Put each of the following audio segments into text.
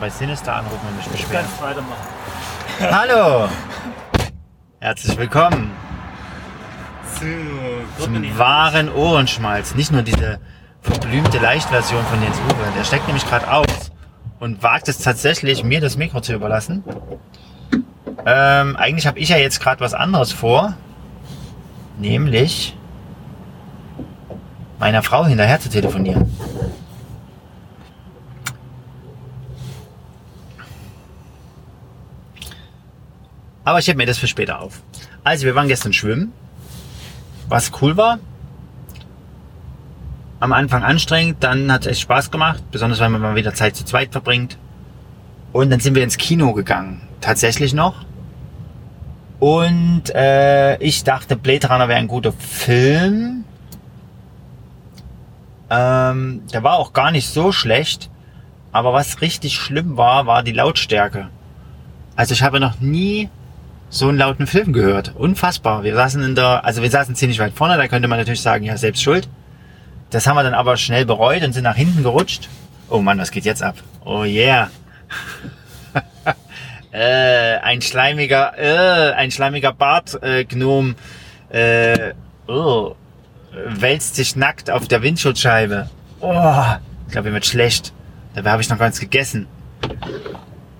bei Sinister anrufen und mich beschweren. Ganz weitermachen. Hallo! Herzlich willkommen So, zum wahren Ohrenschmalz. Nicht nur diese verblümte Leichtversion von Jens Uwe. Der steckt nämlich gerade aus und wagt es tatsächlich, mir das Mikro zu überlassen. Ähm, eigentlich habe ich ja jetzt gerade was anderes vor. Nämlich meiner Frau hinterher zu telefonieren. Aber ich heb mir das für später auf. Also, wir waren gestern schwimmen, was cool war. Am Anfang anstrengend, dann hat es echt Spaß gemacht, besonders wenn man mal wieder Zeit zu zweit verbringt. Und dann sind wir ins Kino gegangen, tatsächlich noch. Und äh, ich dachte, Blade Runner wäre ein guter Film. Ähm, der war auch gar nicht so schlecht. Aber was richtig schlimm war, war die Lautstärke. Also ich habe noch nie so einen lauten Film gehört. Unfassbar. Wir saßen in der, also wir saßen ziemlich weit vorne, da könnte man natürlich sagen, ja, selbst schuld. Das haben wir dann aber schnell bereut und sind nach hinten gerutscht. Oh Mann, was geht jetzt ab? Oh yeah. äh, ein schleimiger, äh, ein schleimiger Bartgnom äh, oh, wälzt sich nackt auf der Windschutzscheibe. Oh, ich glaube, mir wird schlecht. Dabei habe ich noch gar nichts gegessen.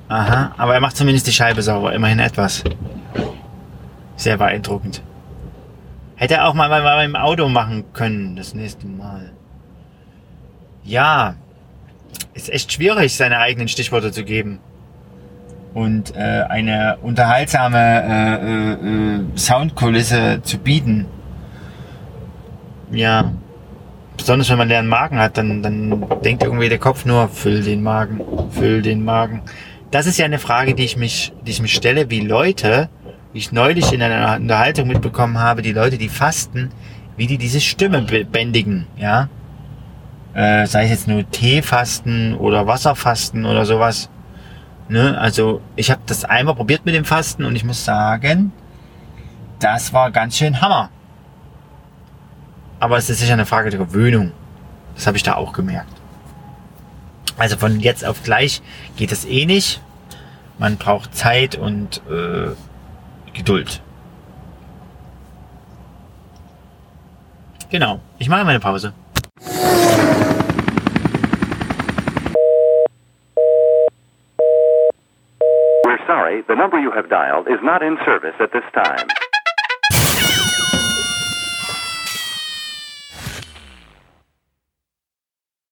Aha, aber er macht zumindest die Scheibe sauber, immerhin etwas. Sehr beeindruckend. Hätte er auch mal bei meinem Auto machen können, das nächste Mal. Ja, ist echt schwierig, seine eigenen Stichworte zu geben. Und äh, eine unterhaltsame äh, äh, äh, Soundkulisse zu bieten. Ja, besonders wenn man leeren Magen hat, dann, dann denkt irgendwie der Kopf nur, füll den Magen, füll den Magen. Das ist ja eine Frage, die ich mich, die ich mich stelle, wie Leute, wie ich neulich in einer Unterhaltung mitbekommen habe, die Leute, die fasten, wie die diese Stimme bändigen, ja. Äh, sei es jetzt nur Teefasten oder Wasserfasten oder sowas. Ne? Also ich habe das einmal probiert mit dem Fasten und ich muss sagen, das war ganz schön Hammer. Aber es ist sicher eine Frage der Gewöhnung. Das habe ich da auch gemerkt. Also von jetzt auf gleich geht es eh nicht. Man braucht Zeit und äh, Geduld. Genau. Ich mache meine Pause. We're sorry, the number you have dialed is not in service at this time.